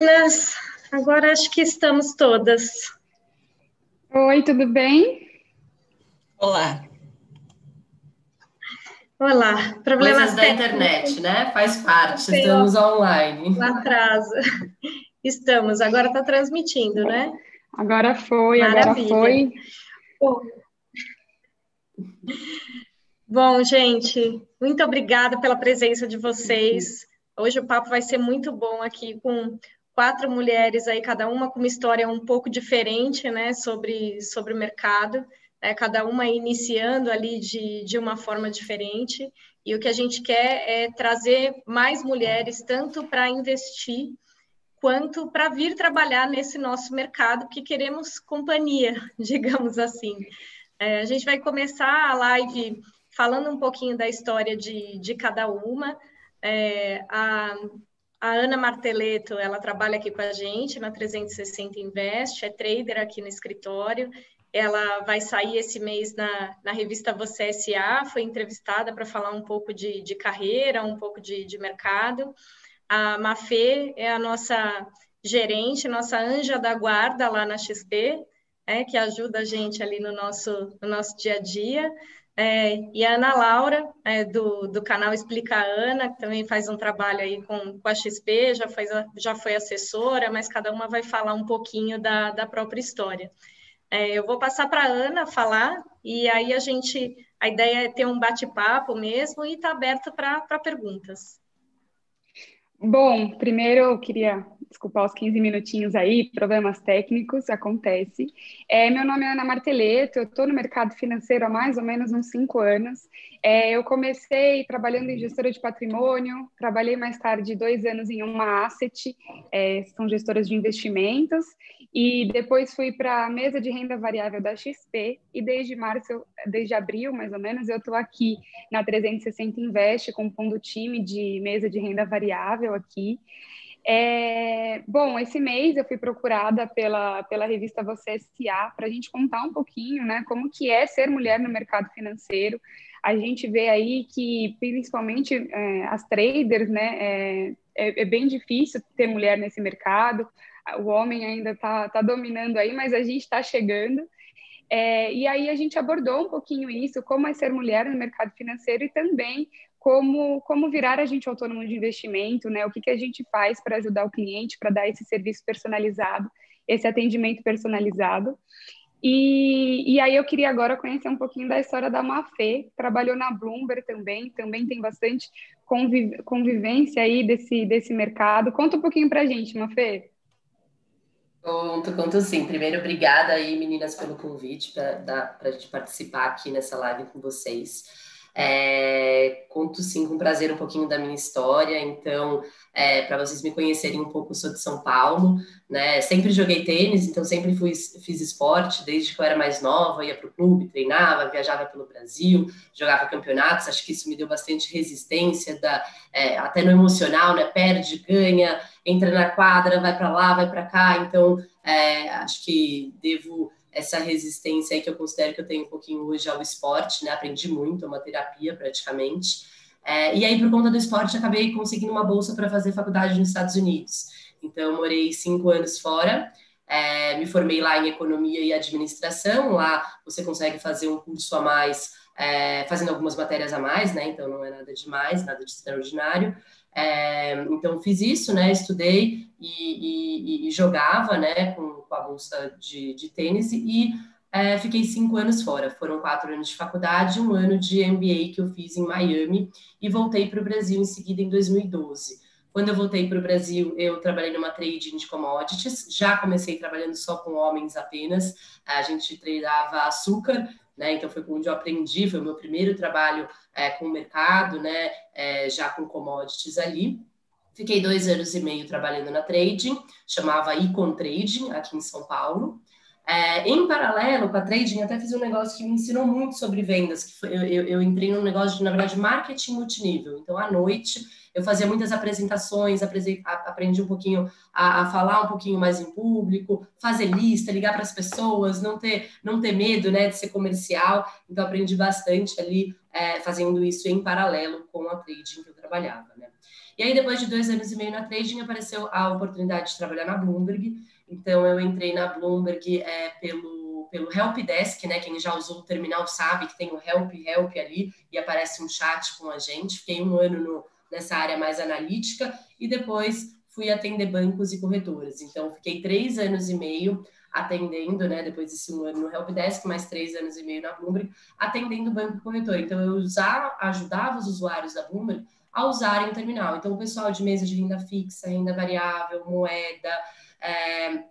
meninas. Agora acho que estamos todas. Oi, tudo bem? Olá. Olá. Problemas Coisas da internet, né? Faz parte, Sim, estamos online. Atraso. Estamos, agora está transmitindo, né? Agora foi, Maravilha. agora foi. Bom. Bom, gente, muito obrigada pela presença de vocês. Hoje o papo vai ser muito bom aqui com quatro mulheres aí, cada uma com uma história um pouco diferente, né, sobre, sobre o mercado, né, cada uma iniciando ali de, de uma forma diferente, e o que a gente quer é trazer mais mulheres, tanto para investir, quanto para vir trabalhar nesse nosso mercado, que queremos companhia, digamos assim. É, a gente vai começar a live falando um pouquinho da história de, de cada uma, é, a, a Ana Marteleto, ela trabalha aqui com a gente na 360 Invest, é trader aqui no escritório. Ela vai sair esse mês na, na revista Você SA, foi entrevistada para falar um pouco de, de carreira, um pouco de, de mercado. A Mafê é a nossa gerente, nossa anja da guarda lá na XP, é, que ajuda a gente ali no nosso, no nosso dia a dia. É, e a Ana Laura, é, do, do canal Explica Ana, que também faz um trabalho aí com, com a XP, já, faz, já foi assessora, mas cada uma vai falar um pouquinho da, da própria história. É, eu vou passar para a Ana falar, e aí a gente, a ideia é ter um bate-papo mesmo e está aberto para perguntas. Bom, primeiro eu queria desculpar os 15 minutinhos aí, problemas técnicos, acontece. É, meu nome é Ana Marteleto, eu estou no mercado financeiro há mais ou menos uns cinco anos. É, eu comecei trabalhando em gestora de patrimônio, trabalhei mais tarde dois anos em uma asset, é, são gestoras de investimentos, e depois fui para a mesa de renda variável da XP, e desde março, desde abril mais ou menos, eu estou aqui na 360 Invest, compondo o time de mesa de renda variável aqui. É, bom, esse mês eu fui procurada pela, pela revista Você S.A. para a gente contar um pouquinho, né, como que é ser mulher no mercado financeiro. A gente vê aí que, principalmente é, as traders, né, é, é, é, bem difícil ter mulher nesse mercado. O homem ainda está tá dominando aí, mas a gente está chegando. É, e aí a gente abordou um pouquinho isso, como é ser mulher no mercado financeiro e também como, como virar agente autônomo de investimento, né? O que, que a gente faz para ajudar o cliente, para dar esse serviço personalizado, esse atendimento personalizado. E, e aí eu queria agora conhecer um pouquinho da história da Mafê, trabalhou na Bloomberg também, também tem bastante conviv convivência aí desse, desse mercado. Conta um pouquinho para a gente, Mafê. Conto, conto sim. Primeiro, obrigada aí, meninas, pelo convite para a gente participar aqui nessa live com vocês. É, conto sim com prazer um pouquinho da minha história, então, é, para vocês me conhecerem um pouco, sou de São Paulo, né? Sempre joguei tênis, então sempre fui, fiz esporte desde que eu era mais nova, ia para o clube, treinava, viajava pelo Brasil, jogava campeonatos, acho que isso me deu bastante resistência, da, é, até no emocional, né? Perde, ganha, entra na quadra, vai para lá, vai para cá, então é, acho que devo essa resistência aí que eu considero que eu tenho um pouquinho hoje ao esporte, né? Aprendi muito, é uma terapia praticamente. É, e aí, por conta do esporte, acabei conseguindo uma bolsa para fazer faculdade nos Estados Unidos. Então, morei cinco anos fora, é, me formei lá em economia e administração. Lá você consegue fazer um curso a mais, é, fazendo algumas matérias a mais, né? Então, não é nada demais, nada de extraordinário. É, então fiz isso, né? Estudei e, e, e jogava, né? Com, com, a bolsa de, de tênis e é, fiquei cinco anos fora. Foram quatro anos de faculdade, um ano de MBA que eu fiz em Miami e voltei para o Brasil em seguida em 2012. Quando eu voltei para o Brasil, eu trabalhei numa trading de commodities. Já comecei trabalhando só com homens apenas. A gente tradeava açúcar, né? Então foi onde eu aprendi, foi o meu primeiro trabalho é, com o mercado, né? É, já com commodities ali. Fiquei dois anos e meio trabalhando na trading, chamava Icon Trading, aqui em São Paulo. É, em paralelo com a trading, até fiz um negócio que me ensinou muito sobre vendas, que foi, eu, eu entrei num negócio de, na verdade, marketing multinível. Então, à noite, eu fazia muitas apresentações, aprendi um pouquinho a, a, falar um pouquinho mais em público, fazer lista, ligar para as pessoas, não ter, não ter medo né, de ser comercial. Então, aprendi bastante ali é, fazendo isso em paralelo com a trading que eu trabalhava, né? E aí, depois de dois anos e meio na trading, apareceu a oportunidade de trabalhar na Bloomberg. Então, eu entrei na Bloomberg é, pelo, pelo Help Desk, né? Quem já usou o terminal sabe que tem o Help, Help ali, e aparece um chat com a gente. Fiquei um ano no, nessa área mais analítica e depois fui atender bancos e corretoras. Então, fiquei três anos e meio atendendo, né, depois desse um ano no Helpdesk, mais três anos e meio na Bloomberg, atendendo banco e corretor. Então, eu usava, ajudava os usuários da Bloomberg a usarem o terminal. Então, o pessoal de mesa de renda fixa, renda variável, moeda, é,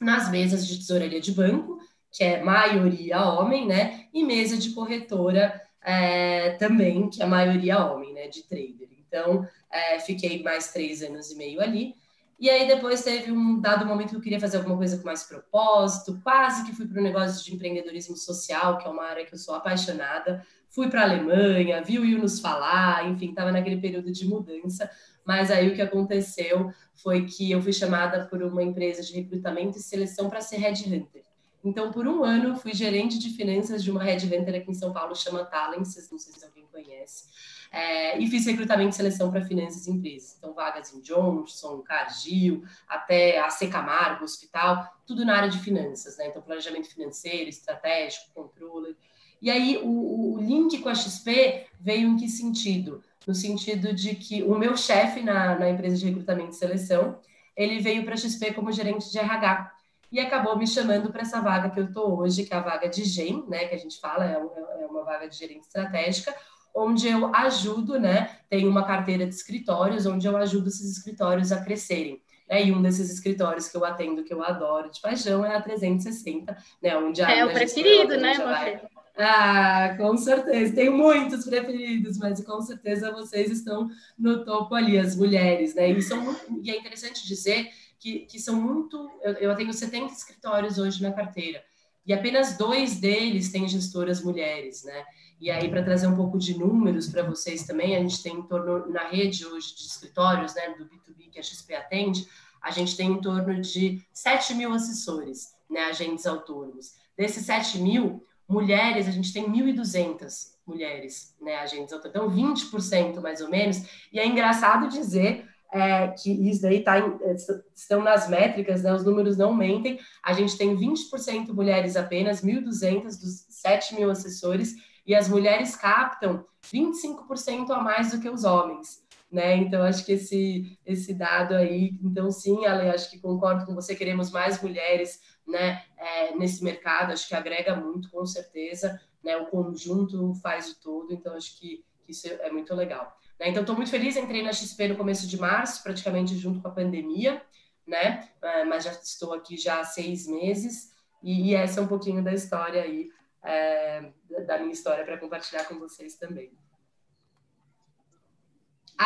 nas mesas de tesouraria de banco, que é maioria homem, né, e mesa de corretora é, também, que é maioria homem, né, de trader. Então, é, fiquei mais três anos e meio ali. E aí depois teve um dado momento que eu queria fazer alguma coisa com mais propósito, quase que fui para o negócio de empreendedorismo social, que é uma área que eu sou apaixonada. Fui para a Alemanha, vi o Yunus falar, enfim, estava naquele período de mudança. Mas aí o que aconteceu foi que eu fui chamada por uma empresa de recrutamento e seleção para ser headhunter. Então, por um ano, fui gerente de finanças de uma headhunter aqui em São Paulo, chama Talents, não sei se alguém conhece. É, e fiz recrutamento e seleção para finanças e empresas. Então, vagas em Johnson, Cargill, até a C Camargo, hospital, tudo na área de finanças, né? Então, planejamento financeiro, estratégico, controle. E aí, o, o link com a XP veio em que sentido? No sentido de que o meu chefe na, na empresa de recrutamento e seleção, ele veio para a XP como gerente de RH e acabou me chamando para essa vaga que eu estou hoje, que é a vaga de GEM, né, que a gente fala, é, é uma vaga de gerente estratégica, onde eu ajudo, né? Tem uma carteira de escritórios, onde eu ajudo esses escritórios a crescerem. Né? E um desses escritórios que eu atendo, que eu adoro de paixão, é a 360, né? Onde a é o preferido, né, vai... Ah, com certeza. Tem muitos preferidos, mas com certeza vocês estão no topo ali, as mulheres, né? E, são, e é interessante dizer que, que são muito. Eu, eu tenho 70 escritórios hoje na carteira, e apenas dois deles têm gestoras mulheres, né? E aí, para trazer um pouco de números para vocês também, a gente tem em torno, na rede hoje de escritórios, né, do B2B que a XP atende, a gente tem em torno de 7 mil assessores, né, agentes autônomos. Desses 7 mil, mulheres, a gente tem 1.200 mulheres, né, agentes. Então, 20% mais ou menos. E é engraçado dizer é, que isso daí tá em, é, estão nas métricas, né, os números não mentem. A gente tem 20% mulheres apenas, 1.200 dos 7 mil assessores, e as mulheres captam 25% a mais do que os homens. Né? Então, acho que esse, esse dado aí, então sim, Ale, acho que concordo com você, queremos mais mulheres né, é, nesse mercado, acho que agrega muito, com certeza, né? o conjunto faz o todo, então acho que, que isso é muito legal. Né? Então, estou muito feliz, entrei na XP no começo de março, praticamente junto com a pandemia, né? É, mas já estou aqui já há seis meses, e, e essa é um pouquinho da história aí é, da minha história para compartilhar com vocês também.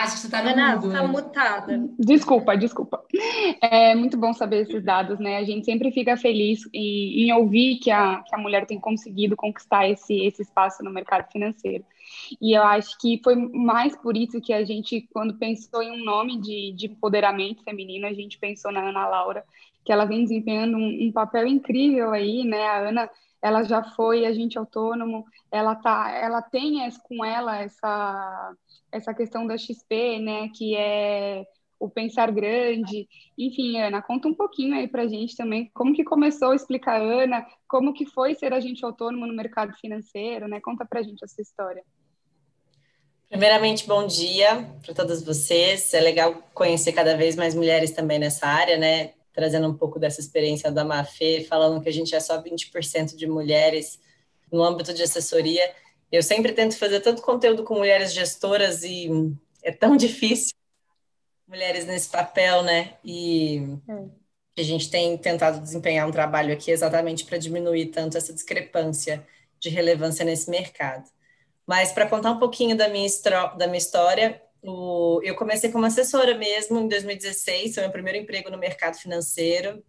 Acho que você está no Ana, mudo. Está mutada. Desculpa, desculpa. É muito bom saber esses dados, né? A gente sempre fica feliz em, em ouvir que a, que a mulher tem conseguido conquistar esse, esse espaço no mercado financeiro. E eu acho que foi mais por isso que a gente, quando pensou em um nome de, de empoderamento feminino, a gente pensou na Ana Laura, que ela vem desempenhando um, um papel incrível aí, né? A Ana ela já foi agente autônomo, ela tá, ela tem com ela essa essa questão da XP, né, que é o pensar grande. Enfim, Ana, conta um pouquinho aí para a gente também como que começou, explica a Ana, como que foi ser agente autônomo no mercado financeiro, né? Conta a gente essa história. Primeiramente, bom dia para todas vocês. É legal conhecer cada vez mais mulheres também nessa área, né? Trazendo um pouco dessa experiência da Mafê, falando que a gente é só 20% de mulheres no âmbito de assessoria. Eu sempre tento fazer tanto conteúdo com mulheres gestoras e é tão difícil mulheres nesse papel, né? E é. a gente tem tentado desempenhar um trabalho aqui exatamente para diminuir tanto essa discrepância de relevância nesse mercado. Mas para contar um pouquinho da minha, da minha história, o, eu comecei como assessora mesmo em 2016, foi meu primeiro emprego no mercado financeiro.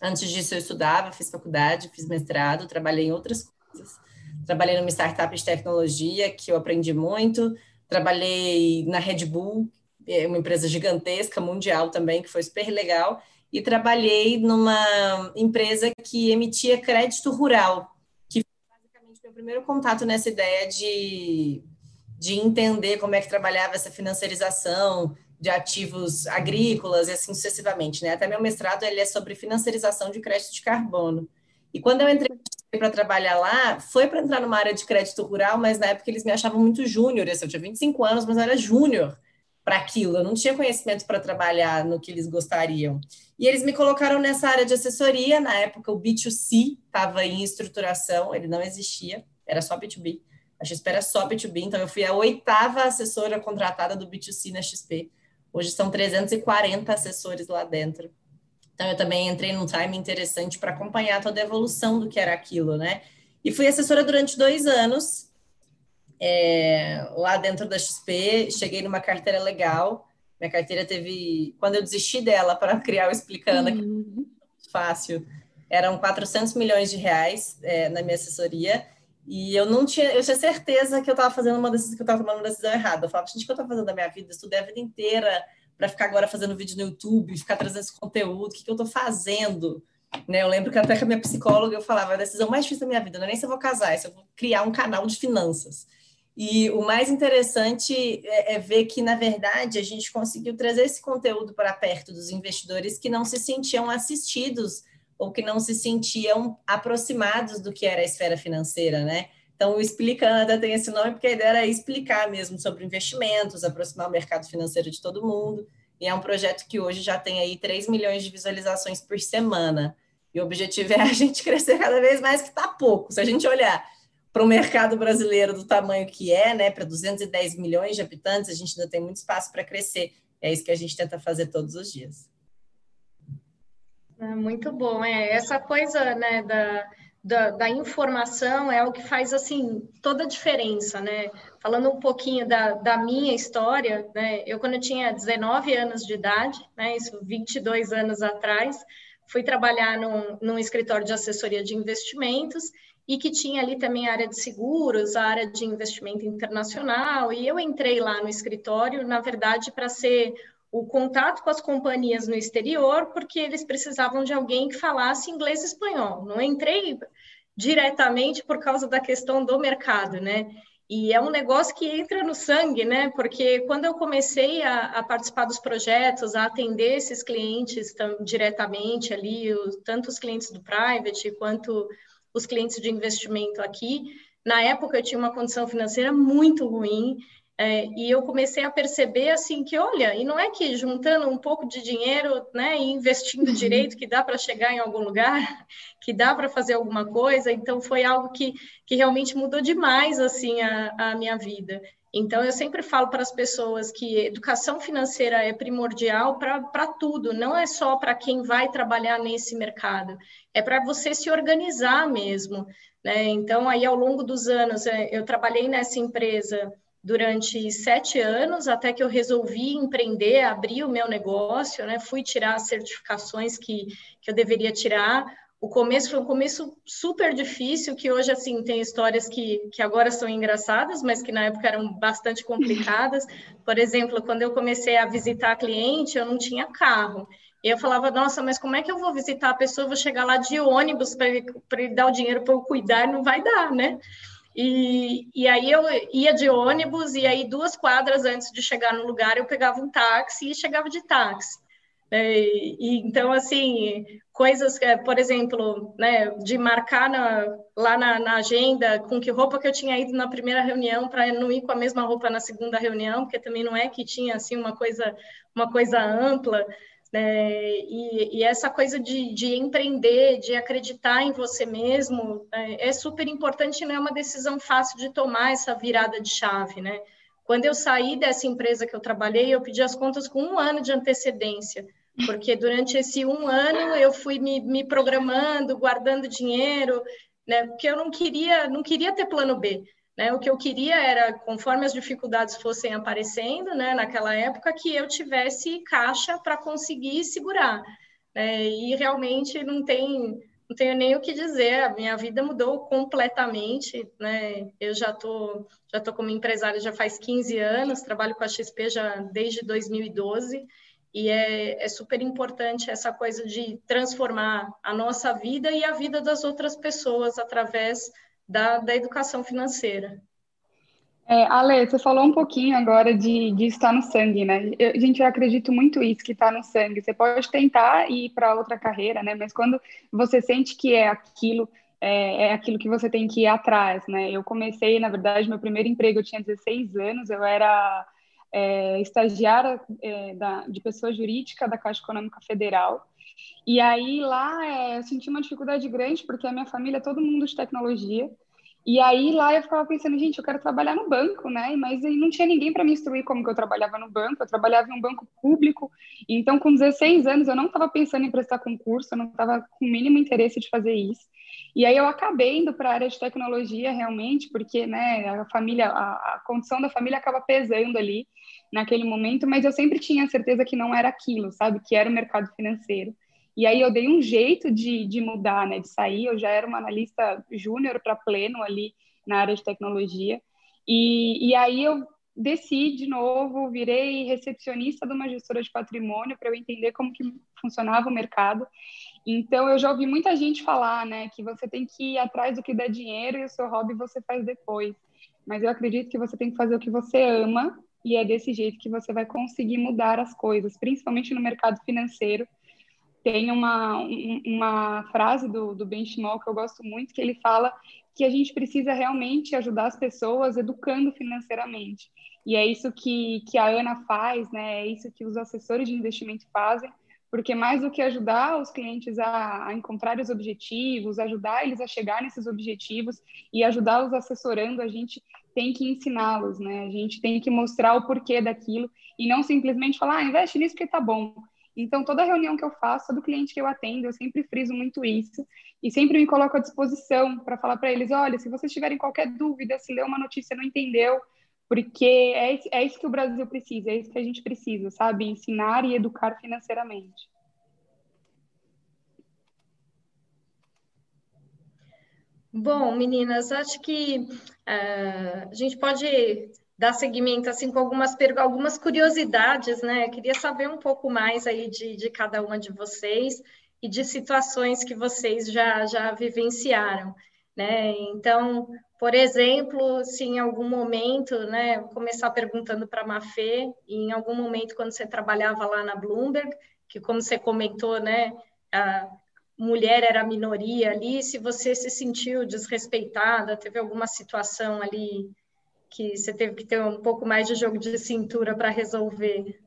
Antes disso, eu estudava, fiz faculdade, fiz mestrado, trabalhei em outras coisas. Trabalhei numa startup de tecnologia, que eu aprendi muito. Trabalhei na Red Bull, é uma empresa gigantesca, mundial também, que foi super legal. E trabalhei numa empresa que emitia crédito rural, que foi basicamente meu primeiro contato nessa ideia de de entender como é que trabalhava essa financiarização de ativos agrícolas e assim sucessivamente, né? Até meu mestrado ele é sobre financiarização de crédito de carbono. E quando eu entrei para trabalhar lá, foi para entrar numa área de crédito rural, mas na época eles me achavam muito júnior, assim, eu tinha 25 anos, mas eu era júnior para aquilo, eu não tinha conhecimento para trabalhar no que eles gostariam. E eles me colocaram nessa área de assessoria, na época o B2C estava em estruturação, ele não existia, era só B2B. A XP era só B2B, então eu fui a oitava assessora contratada do B2C na XP. Hoje são 340 assessores lá dentro. Então eu também entrei num time interessante para acompanhar toda a evolução do que era aquilo, né? E fui assessora durante dois anos, é, lá dentro da XP, cheguei numa carteira legal. Minha carteira teve, quando eu desisti dela para criar o Explicando, uhum. fácil, eram 400 milhões de reais é, na minha assessoria. E eu não tinha, eu tinha certeza que eu estava fazendo uma decisão, que eu estava tomando uma decisão errada. Eu falava, gente, o que eu estou fazendo da minha vida? Eu estudei a vida inteira para ficar agora fazendo vídeo no YouTube, ficar trazendo esse conteúdo, o que, que eu estou fazendo? Né, eu lembro que até com a minha psicóloga eu falava, a decisão mais difícil da minha vida não é nem se eu vou casar, é se eu vou criar um canal de finanças. E o mais interessante é, é, ver que, na verdade, a gente conseguiu trazer esse conteúdo para perto dos investidores que não se sentiam assistidos ou que não se sentiam aproximados do que era a esfera financeira, né? Então, o Explicando até tem esse nome porque a ideia era explicar mesmo sobre investimentos, aproximar o mercado financeiro de todo mundo. E é um projeto que hoje já tem aí 3 milhões de visualizações por semana. E o objetivo é a gente crescer cada vez mais, que está pouco. Se a gente olhar para o mercado brasileiro do tamanho que é, né, para 210 milhões de habitantes, a gente ainda tem muito espaço para crescer. É isso que a gente tenta fazer todos os dias. É muito bom, é essa coisa, né, da, da, da, informação é o que faz assim toda a diferença, né? Falando um pouquinho da, da minha história, né? Eu quando eu tinha 19 anos de idade, né? Isso 22 anos atrás, fui trabalhar num, num escritório de assessoria de investimentos e que tinha ali também a área de seguros, a área de investimento internacional, e eu entrei lá no escritório, na verdade, para ser o contato com as companhias no exterior, porque eles precisavam de alguém que falasse inglês e espanhol. Não entrei diretamente por causa da questão do mercado, né? E é um negócio que entra no sangue, né? Porque quando eu comecei a, a participar dos projetos, a atender esses clientes tam, diretamente ali, os, tanto os clientes do private quanto os clientes de investimento aqui. Na época eu tinha uma condição financeira muito ruim é, e eu comecei a perceber assim que, olha, e não é que juntando um pouco de dinheiro, né, e investindo uhum. direito que dá para chegar em algum lugar, que dá para fazer alguma coisa. Então foi algo que, que realmente mudou demais assim a, a minha vida. Então, eu sempre falo para as pessoas que educação financeira é primordial para tudo, não é só para quem vai trabalhar nesse mercado, é para você se organizar mesmo. Né? Então, aí ao longo dos anos, é, eu trabalhei nessa empresa durante sete anos, até que eu resolvi empreender, abrir o meu negócio, né? fui tirar as certificações que, que eu deveria tirar o começo foi um começo super difícil, que hoje, assim, tem histórias que, que agora são engraçadas, mas que na época eram bastante complicadas. Por exemplo, quando eu comecei a visitar cliente, eu não tinha carro. E eu falava, nossa, mas como é que eu vou visitar a pessoa? Eu vou chegar lá de ônibus para ele, ele dar o dinheiro para eu cuidar, não vai dar, né? E, e aí eu ia de ônibus, e aí duas quadras antes de chegar no lugar, eu pegava um táxi e chegava de táxi. É, e, então, assim, coisas, por exemplo, né, de marcar na, lá na, na, agenda com que roupa que eu tinha ido na primeira reunião para não ir com a mesma roupa na segunda reunião, porque também não é que tinha assim uma coisa, uma coisa ampla. Né, e, e, essa coisa de, de, empreender, de acreditar em você mesmo, é, é super importante, não é uma decisão fácil de tomar essa virada de chave, né? Quando eu saí dessa empresa que eu trabalhei, eu pedi as contas com um ano de antecedência, porque durante esse um ano eu fui me, me programando, guardando dinheiro, né? Porque eu não queria, não queria ter plano B. Né? O que eu queria era, conforme as dificuldades fossem aparecendo, né, naquela época, que eu tivesse caixa para conseguir segurar. Né? E realmente não tem não tenho nem o que dizer, a minha vida mudou completamente, né? Eu já tô, já tô como empresária já faz 15 anos, trabalho com a XP já desde 2012, e é, é super importante essa coisa de transformar a nossa vida e a vida das outras pessoas através da, da educação financeira. É, Ale, você falou um pouquinho agora de, de estar no sangue, né? Eu, gente, eu acredito muito isso, que está no sangue. Você pode tentar ir para outra carreira, né? Mas quando você sente que é aquilo, é, é, aquilo que você tem que ir atrás, né? Eu comecei, na verdade, meu primeiro emprego, eu tinha 16 anos, eu era é, estagiária é, da, de pessoa jurídica da Caixa Econômica Federal. E aí lá é, eu senti uma dificuldade grande, porque a minha família é todo mundo de tecnologia. E aí lá eu ficava pensando, gente, eu quero trabalhar no banco, né? Mas aí não tinha ninguém para me instruir como que eu trabalhava no banco. Eu trabalhava em um banco público. Então, com 16 anos, eu não estava pensando em prestar concurso, eu não estava com o mínimo interesse de fazer isso. E aí eu acabei indo para a área de tecnologia realmente, porque, né, a família, a, a condição da família acaba pesando ali naquele momento, mas eu sempre tinha certeza que não era aquilo, sabe? Que era o mercado financeiro. E aí eu dei um jeito de, de mudar, né, de sair. Eu já era uma analista júnior para pleno ali na área de tecnologia. E, e aí eu desci de novo, virei recepcionista de uma gestora de patrimônio para eu entender como que funcionava o mercado. Então eu já ouvi muita gente falar, né, que você tem que ir atrás do que dá dinheiro e o seu hobby você faz depois. Mas eu acredito que você tem que fazer o que você ama e é desse jeito que você vai conseguir mudar as coisas, principalmente no mercado financeiro, tem uma, uma frase do, do Ben Shimol que eu gosto muito, que ele fala que a gente precisa realmente ajudar as pessoas educando financeiramente. E é isso que, que a Ana faz, né? é isso que os assessores de investimento fazem, porque mais do que ajudar os clientes a, a encontrar os objetivos, ajudar eles a chegar nesses objetivos e ajudá-los assessorando, a gente tem que ensiná-los, né? A gente tem que mostrar o porquê daquilo e não simplesmente falar, ah, investe nisso porque tá bom. Então, toda reunião que eu faço, todo cliente que eu atendo, eu sempre friso muito isso e sempre me coloco à disposição para falar para eles: olha, se vocês tiverem qualquer dúvida, se leu uma notícia não entendeu, porque é, é isso que o Brasil precisa, é isso que a gente precisa, sabe? Ensinar e educar financeiramente. Bom, meninas, acho que uh, a gente pode dar seguimento assim com algumas algumas curiosidades, né? Eu queria saber um pouco mais aí de, de cada uma de vocês e de situações que vocês já, já vivenciaram, né? Então, por exemplo, se em algum momento, né, vou começar perguntando para a Mafê, em algum momento quando você trabalhava lá na Bloomberg, que como você comentou, né, a mulher era minoria ali, se você se sentiu desrespeitada, teve alguma situação ali que você teve que ter um pouco mais de jogo de cintura para resolver?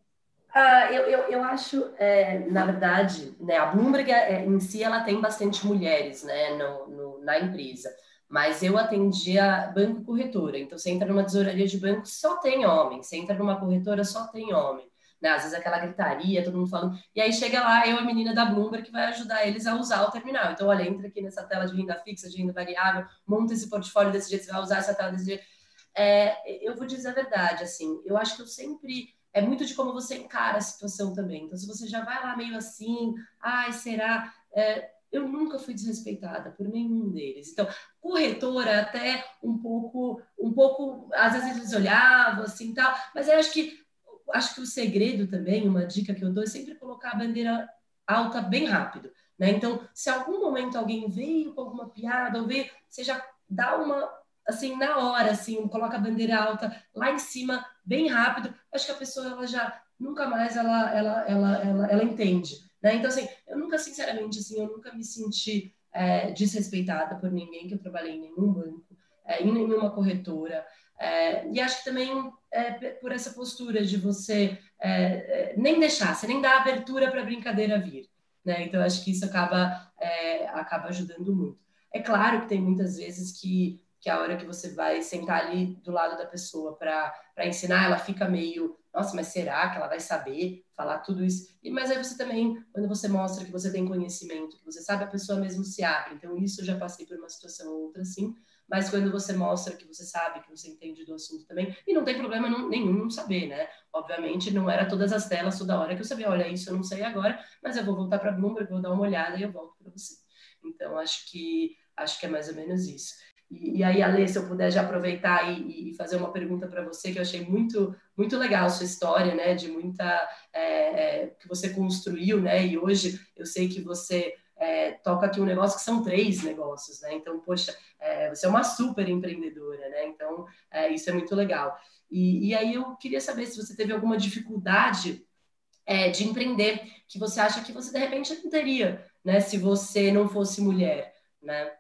Ah, eu, eu, eu acho, é, na verdade, né, a Bloomberg é, em si ela tem bastante mulheres né, no, no, na empresa, mas eu atendia banco corretora, então você entra numa tesouraria de banco, só tem homem, você entra numa corretora, só tem homem. Né? Às vezes aquela gritaria, todo mundo falando, e aí chega lá eu, a menina da Bloomberg, que vai ajudar eles a usar o terminal. Então, olha, entra aqui nessa tela de renda fixa, de renda variável, monta esse portfólio desse jeito, você vai usar essa tela desse jeito é, eu vou dizer a verdade, assim, eu acho que eu sempre é muito de como você encara a situação também. Então, se você já vai lá meio assim, ai, será? É, eu nunca fui desrespeitada por nenhum deles. Então, corretora até um pouco, um pouco, às vezes eles olhavam assim, tal, mas eu acho que acho que o segredo também, uma dica que eu dou é sempre colocar a bandeira alta bem rápido, né? Então, se algum momento alguém veio com alguma piada ou veio, você já dá uma assim, na hora, assim, coloca a bandeira alta lá em cima, bem rápido, acho que a pessoa, ela já, nunca mais ela, ela, ela, ela, ela entende, né? Então, assim, eu nunca, sinceramente, assim, eu nunca me senti é, desrespeitada por ninguém que eu trabalhei em nenhum banco, é, em nenhuma corretora, é, e acho que também é, por essa postura de você é, é, nem deixar, você nem dá abertura para a brincadeira vir, né? Então, acho que isso acaba, acaba ajudando muito. É claro que tem muitas vezes que que a hora que você vai sentar ali do lado da pessoa para ensinar, ela fica meio, nossa, mas será que ela vai saber falar tudo isso? E, mas aí você também, quando você mostra que você tem conhecimento, que você sabe, a pessoa mesmo se abre. Então, isso eu já passei por uma situação ou outra assim, mas quando você mostra que você sabe, que você entende do assunto também, e não tem problema nenhum não saber, né? Obviamente, não era todas as telas toda hora que eu sabia, olha, isso eu não sei agora, mas eu vou voltar para Bloomberg, vou dar uma olhada e eu volto para você. Então, acho que acho que é mais ou menos isso. E, e aí, Ale, se eu puder já aproveitar e, e fazer uma pergunta para você, que eu achei muito, muito legal a sua história, né? De muita. É, é, que você construiu, né? E hoje eu sei que você é, toca aqui um negócio que são três negócios, né? Então, poxa, é, você é uma super empreendedora, né? Então, é, isso é muito legal. E, e, aí eu queria saber se você teve alguma dificuldade é, de empreender, que você acha que você de repente não teria, né? Se você não fosse mulher, né?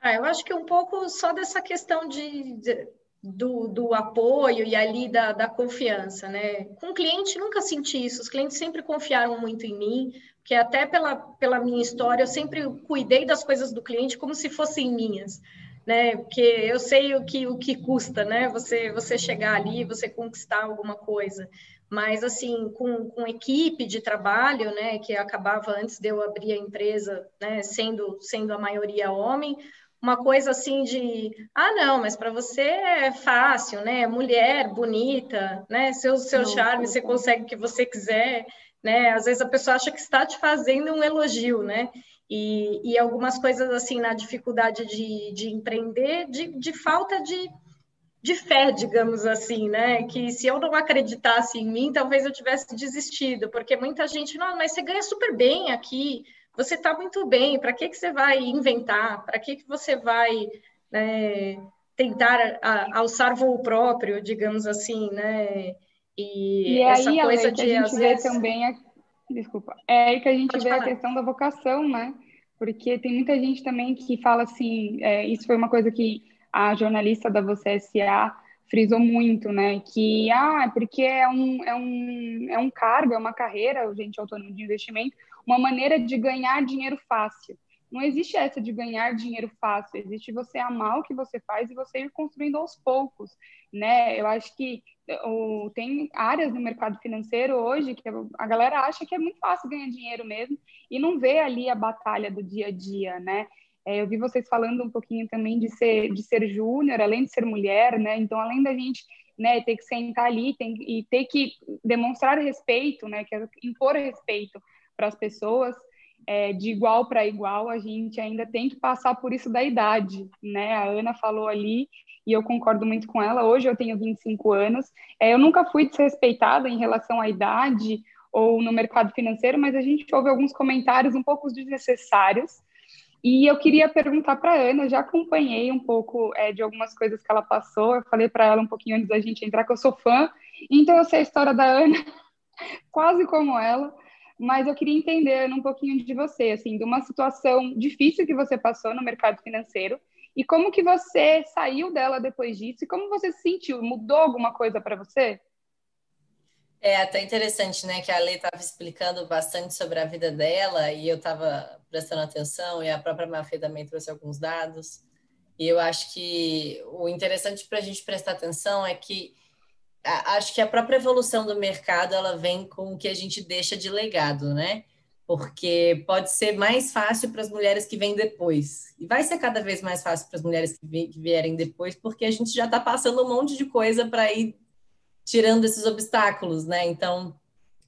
Ah, eu acho que um pouco só dessa questão de, de do, do, apoio e ali da, da, confiança, né? Com o cliente nunca senti isso, os clientes sempre confiaram muito em mim, porque até pela, pela minha história eu sempre cuidei das coisas do cliente como se fossem minhas, né? Porque eu sei o que, o que custa, né? Você, você chegar ali, você conquistar alguma coisa. Mas, assim, com, com equipe de trabalho, né? Que acabava antes de eu abrir a empresa, né? Sendo, sendo a maioria homem, uma coisa assim de ah não, mas para você é fácil, né? Mulher, bonita, né? Seu seu não, charme, você consegue o que você quiser, né? Às vezes a pessoa acha que está te fazendo um elogio, né? E, e algumas coisas assim na dificuldade de, de empreender, de, de falta de, de fé, digamos assim, né? Que se eu não acreditasse em mim, talvez eu tivesse desistido, porque muita gente, não, mas você ganha super bem aqui, você está muito bem, para que, que você vai inventar? Para que, que você vai né, tentar a, alçar voo próprio, digamos assim, né? E, e essa aí, coisa Ale, de, que a gente vê vezes... também a... Desculpa. É aí que a gente Pode vê falar. a questão da vocação, né? Porque tem muita gente também que fala assim, é, isso foi uma coisa que a jornalista da Você S.A. frisou muito, né? Que, ah, porque é um, é um, é um cargo, é uma carreira, o gente autônomo de investimento, uma maneira de ganhar dinheiro fácil. Não existe essa de ganhar dinheiro fácil, existe você amar o que você faz e você ir construindo aos poucos, né? Eu acho que o, tem áreas no mercado financeiro hoje que a galera acha que é muito fácil ganhar dinheiro mesmo e não vê ali a batalha do dia a dia, né? É, eu vi vocês falando um pouquinho também de ser, de ser júnior, além de ser mulher, né? Então, além da gente né, ter que sentar ali tem, e ter que demonstrar respeito, né? Que é impor respeito para as pessoas, é, de igual para igual, a gente ainda tem que passar por isso da idade, né? A Ana falou ali, e eu concordo muito com ela. Hoje eu tenho 25 anos, é, eu nunca fui desrespeitada em relação à idade ou no mercado financeiro, mas a gente ouve alguns comentários um pouco desnecessários. E eu queria perguntar para a Ana, já acompanhei um pouco é, de algumas coisas que ela passou, eu falei para ela um pouquinho antes da gente entrar que eu sou fã, então eu sei a história da Ana quase como ela mas eu queria entender um pouquinho de você, assim, de uma situação difícil que você passou no mercado financeiro e como que você saiu dela depois disso e como você se sentiu? Mudou alguma coisa para você? É até interessante, né, que a Lei estava explicando bastante sobre a vida dela e eu estava prestando atenção e a própria Mafê também trouxe alguns dados. E eu acho que o interessante para a gente prestar atenção é que acho que a própria evolução do mercado ela vem com o que a gente deixa de legado, né? Porque pode ser mais fácil para as mulheres que vêm depois. E vai ser cada vez mais fácil para as mulheres que, que vierem depois, porque a gente já está passando um monte de coisa para ir tirando esses obstáculos, né? Então,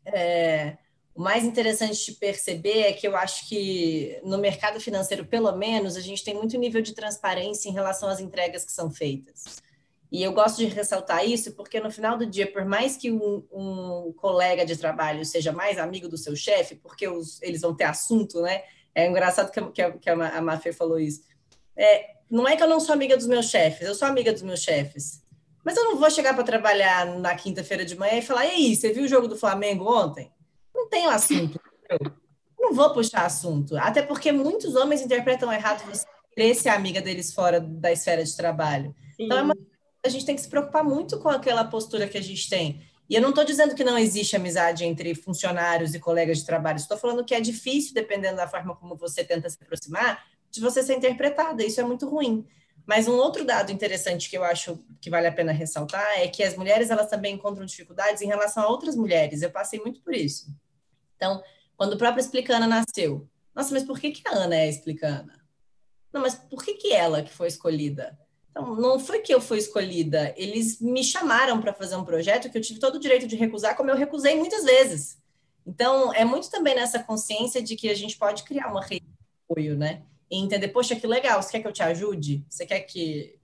é, o mais interessante de perceber é que eu acho que no mercado financeiro, pelo menos, a gente tem muito nível de transparência em relação às entregas que são feitas. E eu gosto de ressaltar isso porque no final do dia, por mais que um, um colega de trabalho seja mais amigo do seu chefe, porque os, eles vão ter assunto, né? É engraçado que, que, a, a Mafê falou isso. É, não é que eu não sou amiga dos meus chefes, eu sou amiga dos meus chefes. Mas eu não vou chegar para trabalhar na quinta-feira de manhã e falar: e aí, você viu o jogo do Flamengo ontem? Não tenho assunto. não vou puxar assunto. Até porque muitos homens interpretam errado você querer ser amiga deles fora da esfera de trabalho. Sim. Então é uma a gente tem que se preocupar muito com aquela postura que a gente tem. E eu não estou dizendo que não existe amizade entre funcionários e colegas de trabalho, estou falando que é difícil, dependendo da forma como você tenta se aproximar, de você ser interpretada. Isso é muito ruim. Mas um outro dado interessante que eu acho que vale a pena ressaltar é que as mulheres elas também encontram dificuldades em relação a outras mulheres. Eu passei muito por isso. Então, quando o próprio Explicana nasceu, nossa, mas por que, que a Ana é Explicana? Não, mas por que, que ela que foi escolhida? Então, não foi que eu fui escolhida, eles me chamaram para fazer um projeto que eu tive todo o direito de recusar, como eu recusei muitas vezes. Então, é muito também nessa consciência de que a gente pode criar uma rede de apoio, né? E entender, poxa, que legal, você quer que eu te ajude? Você quer que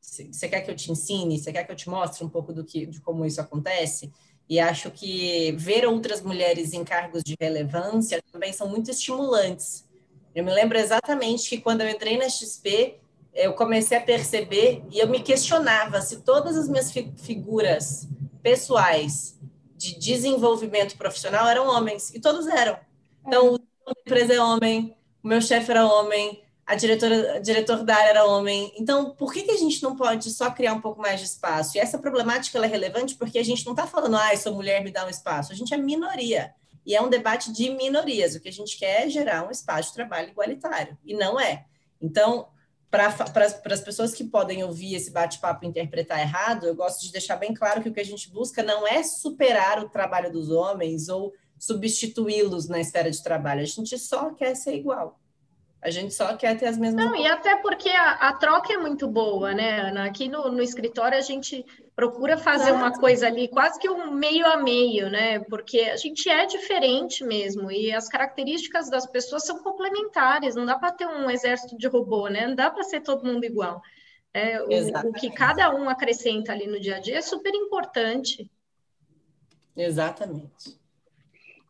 você quer que eu te ensine? Você quer que eu te mostre um pouco do que, de como isso acontece? E acho que ver outras mulheres em cargos de relevância também são muito estimulantes. Eu me lembro exatamente que quando eu entrei na XP, eu comecei a perceber e eu me questionava se todas as minhas fi figuras pessoais de desenvolvimento profissional eram homens, e todos eram. Então, o da empresa é homem, o meu chefe era homem, a diretora, a diretor da área era homem. Então, por que, que a gente não pode só criar um pouco mais de espaço? E essa problemática é relevante porque a gente não está falando, ah, sou mulher, me dá um espaço. A gente é minoria. E é um debate de minorias. O que a gente quer é gerar um espaço de trabalho igualitário. E não é. Então, para as pessoas que podem ouvir esse bate-papo e interpretar errado, eu gosto de deixar bem claro que o que a gente busca não é superar o trabalho dos homens ou substituí-los na esfera de trabalho. A gente só quer ser igual. A gente só quer ter as mesmas. Não, e até porque a, a troca é muito boa, né, Ana? Aqui no, no escritório a gente procura fazer Exato. uma coisa ali, quase que um meio a meio, né? Porque a gente é diferente mesmo, e as características das pessoas são complementares, não dá para ter um exército de robô, né? Não dá para ser todo mundo igual. É, o, o que cada um acrescenta ali no dia a dia é super importante. Exatamente.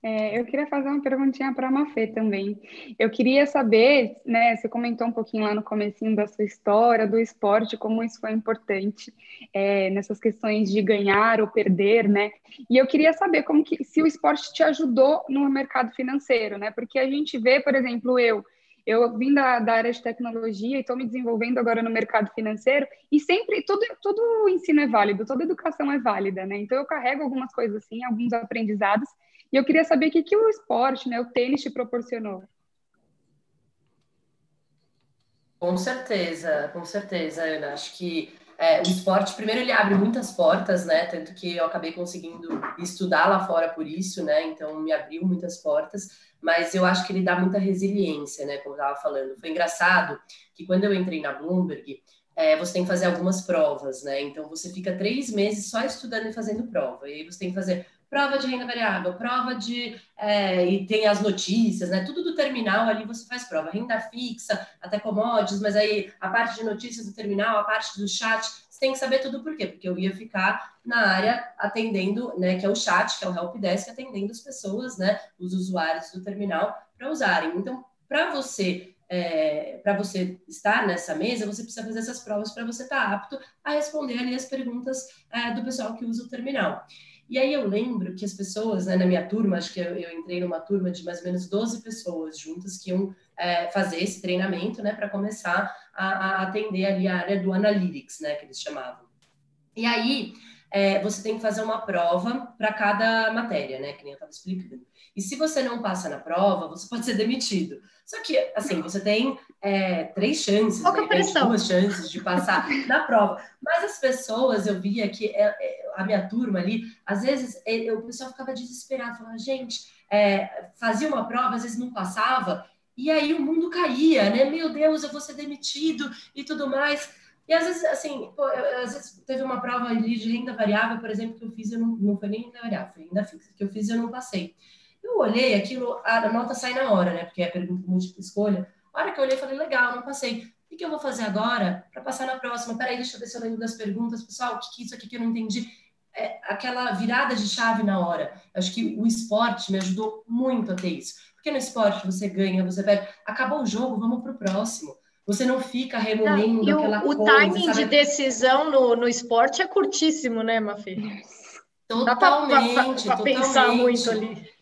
É, eu queria fazer uma perguntinha para a Mafê também. Eu queria saber, né, você comentou um pouquinho lá no comecinho da sua história, do esporte, como isso foi importante é, nessas questões de ganhar ou perder, né? E eu queria saber como que, se o esporte te ajudou no mercado financeiro, né? Porque a gente vê, por exemplo, eu, eu vim da, da área de tecnologia e estou me desenvolvendo agora no mercado financeiro e sempre, todo, todo ensino é válido, toda educação é válida, né? Então eu carrego algumas coisas assim, alguns aprendizados e eu queria saber o que, que o esporte, né, o tênis te proporcionou. Com certeza, com certeza, Ana. Acho que é, o esporte, primeiro, ele abre muitas portas, né? Tanto que eu acabei conseguindo estudar lá fora por isso, né? Então, me abriu muitas portas. Mas eu acho que ele dá muita resiliência, né? Como eu estava falando. Foi engraçado que quando eu entrei na Bloomberg, é, você tem que fazer algumas provas, né? Então, você fica três meses só estudando e fazendo prova. E aí você tem que fazer prova de renda variável, prova de. É, e tem as notícias, né? Tudo do terminal ali você faz prova, renda fixa, até commodities, mas aí a parte de notícias do terminal, a parte do chat, você tem que saber tudo por quê? Porque eu ia ficar na área atendendo, né? Que é o chat, que é o help desk, atendendo as pessoas, né? Os usuários do terminal para usarem. Então, para você é, para você estar nessa mesa, você precisa fazer essas provas para você estar tá apto a responder ali as perguntas é, do pessoal que usa o terminal. E aí eu lembro que as pessoas, né, na minha turma, acho que eu, eu, entrei numa turma de mais ou menos 12 pessoas juntas que iam é, fazer esse treinamento, né, para começar a, a, atender ali a área do analytics, né, que eles chamavam. E aí é, você tem que fazer uma prova para cada matéria, né, que nem eu estava explicando. E se você não passa na prova, você pode ser demitido. Só que, assim, você tem é, três chances, né, duas chances de passar na prova. Mas as pessoas, eu via que é, é, a minha turma ali, às vezes é, o pessoal ficava desesperado, falando, gente, é, fazia uma prova, às vezes não passava, e aí o mundo caía, né? Meu Deus, eu vou ser demitido e tudo mais. E às vezes, assim, pô, eu, às vezes teve uma prova ali de renda variável, por exemplo, que eu fiz, eu não, não foi nem renda variável, foi renda fixa, que eu fiz e eu não passei. Eu olhei aquilo, a nota sai na hora, né? Porque é a pergunta múltipla escolha. A hora que eu olhei, falei, legal, não passei. O que eu vou fazer agora para passar na próxima? Peraí, deixa eu ver se eu lembro das perguntas. Pessoal, o que, que é isso aqui que eu não entendi? É aquela virada de chave na hora. Acho que o esporte me ajudou muito a ter isso. Porque no esporte você ganha, você perde. Acabou o jogo, vamos para o próximo. Você não fica remoendo não, aquela o, coisa. O timing sabe? de decisão no, no esporte é curtíssimo, né, Mafê? Totalmente, Dá para pensar muito ali.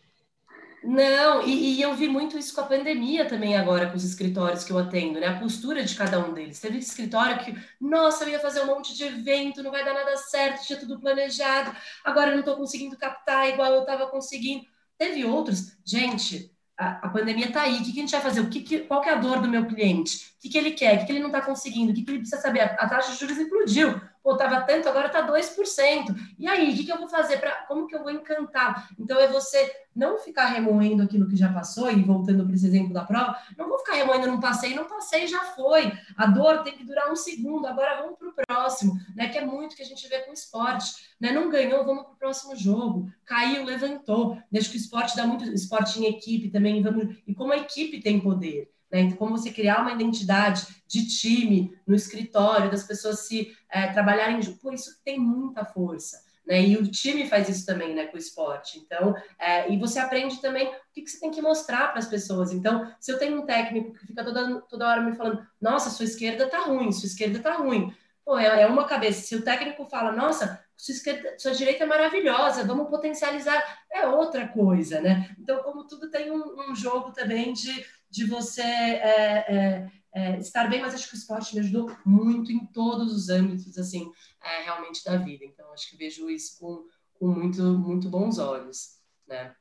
Não, e, e, eu vi muito isso com a pandemia também agora, com os escritórios que eu atendo, né? A postura de cada um deles. Teve escritório que, nossa, eu ia fazer um monte de evento, não vai dar nada certo, tinha tudo planejado, agora eu não estou conseguindo captar igual eu estava conseguindo. Teve outros, gente, a, a, pandemia está aí, o que, que, a gente vai fazer? O que, que qual que é a dor do meu cliente? Que, que ele quer? O que, que ele não está conseguindo? O que, que ele precisa saber? A, taxa de juros explodiu. Pô, estava tanto, agora está 2%. E aí, o que, que eu vou fazer? Pra, como que eu vou encantar? Então, é você não ficar remoendo aquilo que já passou, e voltando para esse exemplo da prova, não vou ficar remoendo, não passei, não passei, já foi. A dor tem que durar um segundo, agora vamos para o próximo, né? Que é muito que a gente vê com esporte. Né? Não ganhou, vamos para o próximo jogo. Caiu, levantou. Deixa que o esporte dá muito esporte em equipe também, vamos, e como a equipe tem poder. Né? Então, como você criar uma identidade de time no escritório, das pessoas se é, trabalharem, pô, isso tem muita força. né? E o time faz isso também, né, com o esporte. Então, é, e você aprende também o que, que você tem que mostrar para as pessoas. Então, se eu tenho um técnico que fica toda, toda hora me falando, nossa, sua esquerda tá ruim, sua esquerda tá ruim. Pô, é, é uma cabeça. Se o técnico fala, nossa, sua, esquerda, sua direita é maravilhosa, vamos potencializar, é outra coisa, né? Então, como tudo tem um, um jogo também de, de você é, é, é, estar bem, mas acho que o esporte me ajudou muito em todos os âmbitos, assim, é, realmente da vida. Então, acho que vejo isso com, com muito, muito bons olhos, né?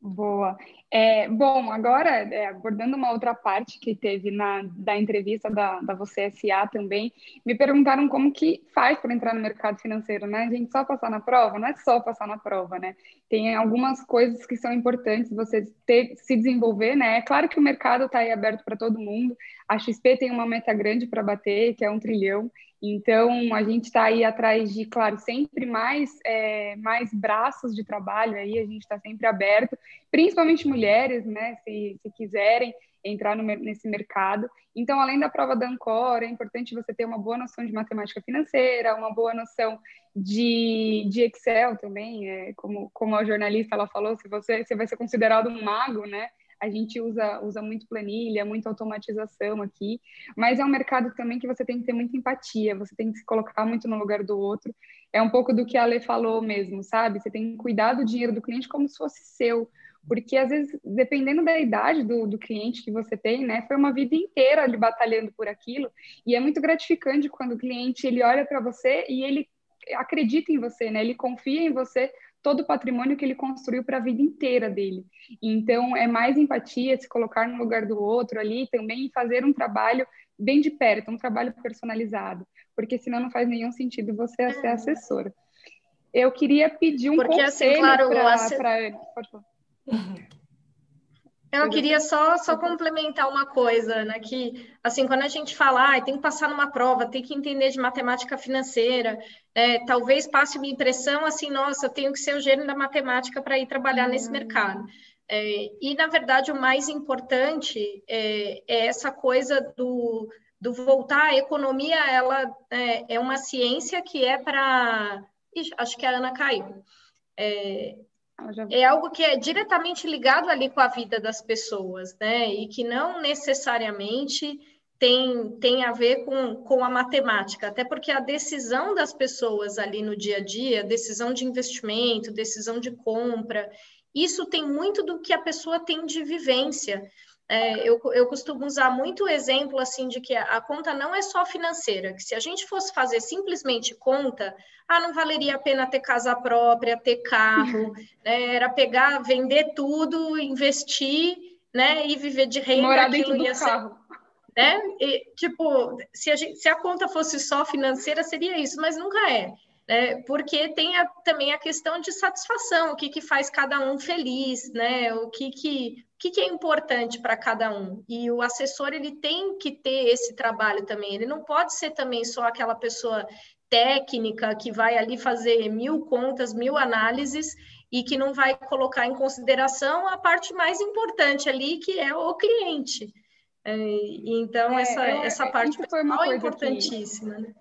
Boa. É, bom, agora, é, abordando uma outra parte que teve na, da entrevista da, da Você SA também, me perguntaram como que faz para entrar no mercado financeiro, né? A gente só passar na prova? Não é só passar na prova, né? Tem algumas coisas que são importantes você ter, se desenvolver, né? É claro que o mercado está aí aberto para todo mundo. A XP tem uma meta grande para bater, que é um trilhão, então, a gente está aí atrás de, claro, sempre mais, é, mais braços de trabalho aí, a gente está sempre aberto, principalmente mulheres, né, se, se quiserem entrar no, nesse mercado. Então, além da prova da Ancor, é importante você ter uma boa noção de matemática financeira, uma boa noção de, de Excel também, é, como, como a jornalista ela falou, se você, você vai ser considerado um mago, né, a gente usa, usa muito planilha, muita automatização aqui, mas é um mercado também que você tem que ter muita empatia, você tem que se colocar muito no lugar do outro. É um pouco do que a Ale falou mesmo, sabe? Você tem que cuidar do dinheiro do cliente como se fosse seu, porque às vezes, dependendo da idade do, do cliente que você tem, né, foi uma vida inteira ali batalhando por aquilo, e é muito gratificante quando o cliente ele olha para você e ele acredita em você, né? Ele confia em você todo o patrimônio que ele construiu para a vida inteira dele. Então, é mais empatia, se colocar no lugar do outro ali, também fazer um trabalho bem de perto, um trabalho personalizado, porque senão não faz nenhum sentido você ser assessora. Eu queria pedir um porque, assim, conselho assim, claro, para. Pode falar. Eu queria só, só complementar uma coisa, né? Que, assim, quando a gente fala, ah, tem que passar numa prova, tem que entender de matemática financeira, é, talvez passe uma impressão assim, nossa, eu tenho que ser o gênio da matemática para ir trabalhar nesse hum. mercado. É, e, na verdade, o mais importante é, é, essa coisa do, do voltar. A economia, ela é, é uma ciência que é para... Acho que a Ana caiu. É, é algo que é diretamente ligado ali com a vida das pessoas, né? E que não necessariamente tem, tem a ver com, com a matemática, até porque a decisão das pessoas ali no dia a dia, decisão de investimento, decisão de compra, isso tem muito do que a pessoa tem de vivência. É, eu, eu costumo usar muito o exemplo assim de que a, a, conta não é só financeira, que se a gente fosse fazer simplesmente conta, ah, não valeria a pena ter casa própria, ter carro, né? era pegar, vender tudo, investir, né, e viver de renda. Morar dentro do carro. né? E, tipo, se a, gente, se a conta fosse só financeira, seria isso, mas nunca é né? porque tem a, também a questão de satisfação, o que, que faz cada um feliz, né? o que, que, o que, que é importante para cada um. E o assessor ele tem que ter esse trabalho também, ele não pode ser também só aquela pessoa técnica que vai ali fazer mil contas, mil análises e que não vai colocar em consideração a parte mais importante ali, que é o cliente. É, então, é, essa, eu, essa parte é importantíssima. Que... Né?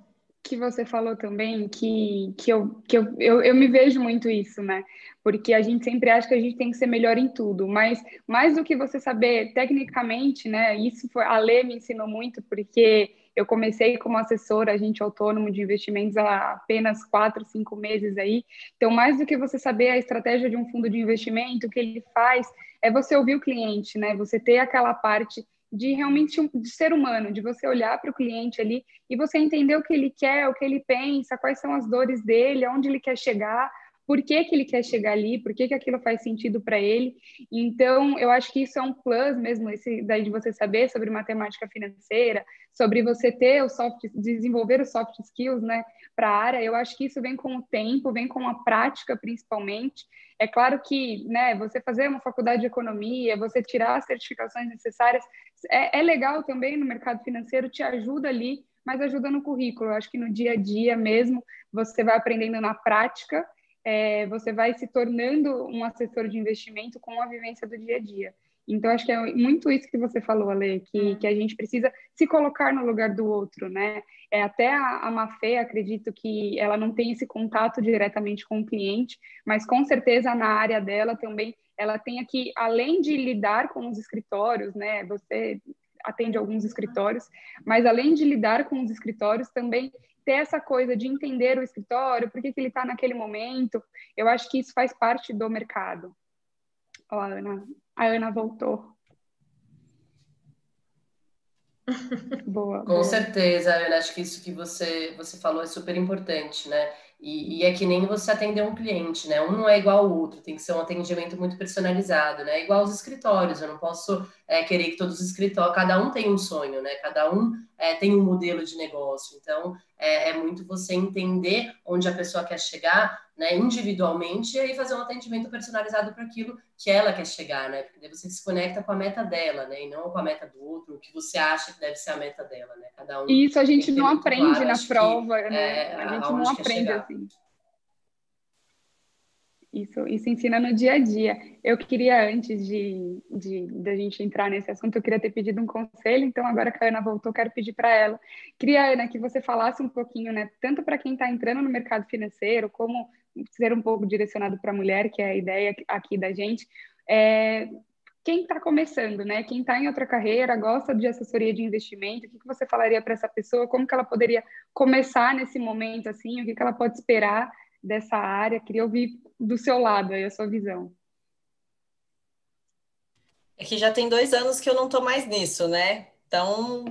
Que você falou também, que, que, eu, que eu, eu, eu, me vejo muito isso, né? Porque a gente sempre acha que a gente tem que ser melhor em tudo, mas mais do que você saber tecnicamente, né? Isso foi, a Lê me ensinou muito, porque eu comecei como assessora, agente autônomo de investimentos há apenas quatro, cinco meses aí. Então, mais do que você saber a estratégia de um fundo de investimento, o que ele faz, é você ouvir o cliente, né? Você ter aquela parte de realmente de ser humano, de você olhar para o cliente ali e você entender o que ele quer, o que ele pensa, quais são as dores dele, aonde ele quer chegar, por que, que ele quer chegar ali, por que, que aquilo faz sentido para ele. Então, eu acho que isso é um plus mesmo, esse daí de você saber sobre matemática financeira, sobre você ter o soft, desenvolver os soft skills, né, para a área. Eu acho que isso vem com o tempo, vem com a prática, principalmente. É claro que, né, você fazer uma faculdade de economia, você tirar as certificações necessárias, é, é legal também no mercado financeiro, te ajuda ali, mas ajuda no currículo. Eu acho que no dia a dia mesmo, você vai aprendendo na prática, é, você vai se tornando um assessor de investimento com a vivência do dia a dia. Então, acho que é muito isso que você falou, Ale, que, uhum. que a gente precisa se colocar no lugar do outro, né? É, até a, a Mafê, acredito que ela não tem esse contato diretamente com o cliente, mas com certeza na área dela também, ela tem aqui, além de lidar com os escritórios, né? Você atende alguns escritórios, mas além de lidar com os escritórios, também ter essa coisa de entender o escritório, por que, que ele está naquele momento, eu acho que isso faz parte do mercado. Ó, a Ana, a Ana voltou. boa. Com boa. certeza, Ana, acho que isso que você, você falou é super importante, né? E, e, é que nem você atender um cliente, né? Um não é igual ao outro, tem que ser um atendimento muito personalizado, né? Igual aos escritórios, eu não posso é, querer que todos os escritórios, cada um tem um sonho, né? Cada um é, tem um modelo de negócio. Então, é, é, muito você entender onde a pessoa quer chegar, né? Individualmente, e aí fazer um atendimento personalizado para aquilo que ela quer chegar, né? Porque daí você se conecta com a meta dela, né? E não com a meta do outro, o que você acha que deve ser a meta dela, né? Cada um. Isso a gente não aprende claro, na prova, que, né? É, a gente não aprende assim. Isso, isso ensina no dia a dia. Eu queria, antes de, de, de, a gente entrar nesse assunto, eu queria ter pedido um conselho, então agora que a Ana voltou, quero pedir para ela. Queria, Ana, que você falasse um pouquinho, né, tanto para quem está entrando no mercado financeiro, como ser um pouco direcionado para a mulher, que é a ideia aqui da gente. É, quem está começando, né? Quem está em outra carreira, gosta de assessoria de investimento, o que, que você falaria para essa pessoa? Como que ela poderia começar nesse momento, assim? O que, que ela pode esperar dessa área? Queria ouvir do seu lado aí a sua visão. É que já tem dois anos que eu não estou mais nisso, né? Então,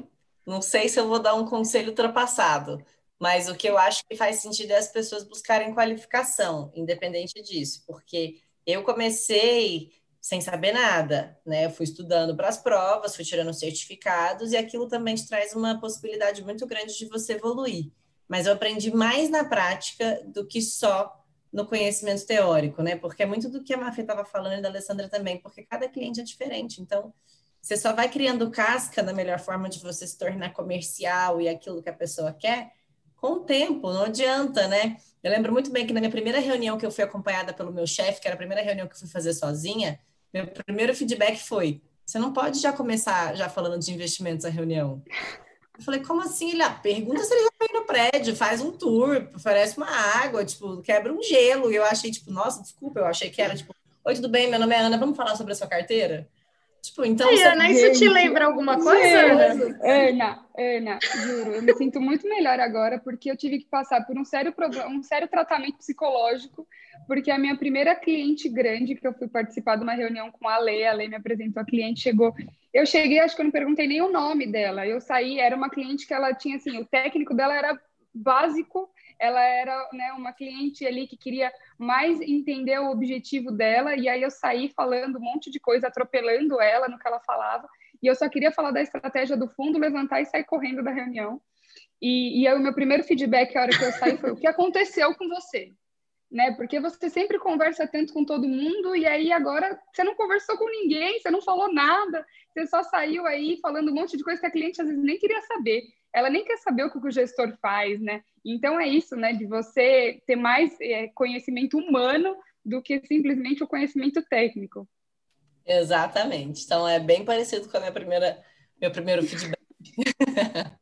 não sei se eu vou dar um conselho ultrapassado, mas o que eu acho que faz sentido é as pessoas buscarem qualificação, independente disso, porque eu comecei sem saber nada, né? Eu fui estudando para as provas, fui tirando certificados, e aquilo também te traz uma possibilidade muito grande de você evoluir. Mas eu aprendi mais na prática do que só no conhecimento teórico, né? Porque é muito do que a Mafia estava falando e da Alessandra também, porque cada cliente é diferente. Então, você só vai criando casca da melhor forma de você se tornar comercial e aquilo que a pessoa quer com o tempo, não adianta, né? Eu lembro muito bem que na minha primeira reunião que eu fui acompanhada pelo meu chefe, que era a primeira reunião que eu fui fazer sozinha, meu primeiro feedback foi: você não pode já começar já falando de investimentos a reunião. Eu falei, como assim? Ele, ah, pergunta se ele já foi no prédio, faz um tour, oferece uma água, tipo, quebra um gelo. E eu achei, tipo, nossa, desculpa, eu achei que era, tipo, oi, tudo bem? Meu nome é Ana, vamos falar sobre a sua carteira? Tipo, então. Ai, Ana, isso te lembra alguma coisa, Ana? Ana, Ana, juro, eu me sinto muito melhor agora porque eu tive que passar por um sério problema, um sério tratamento psicológico, porque a minha primeira cliente grande, que eu fui participar de uma reunião com a Lei, a Lei me apresentou a cliente, chegou. Eu cheguei, acho que eu não perguntei nem o nome dela. Eu saí, era uma cliente que ela tinha assim, o técnico dela era básico ela era né, uma cliente ali que queria mais entender o objetivo dela, e aí eu saí falando um monte de coisa, atropelando ela no que ela falava, e eu só queria falar da estratégia do fundo, levantar e sair correndo da reunião. E, e aí, o meu primeiro feedback, a hora que eu saí, foi: o que aconteceu com você? Né? Porque você sempre conversa tanto com todo mundo e aí agora você não conversou com ninguém, você não falou nada, você só saiu aí falando um monte de coisa que a cliente às vezes nem queria saber ela nem quer saber o que o gestor faz, né? Então é isso, né? De você ter mais é, conhecimento humano do que simplesmente o conhecimento técnico. Exatamente. Então é bem parecido com a minha primeira, meu primeiro feedback.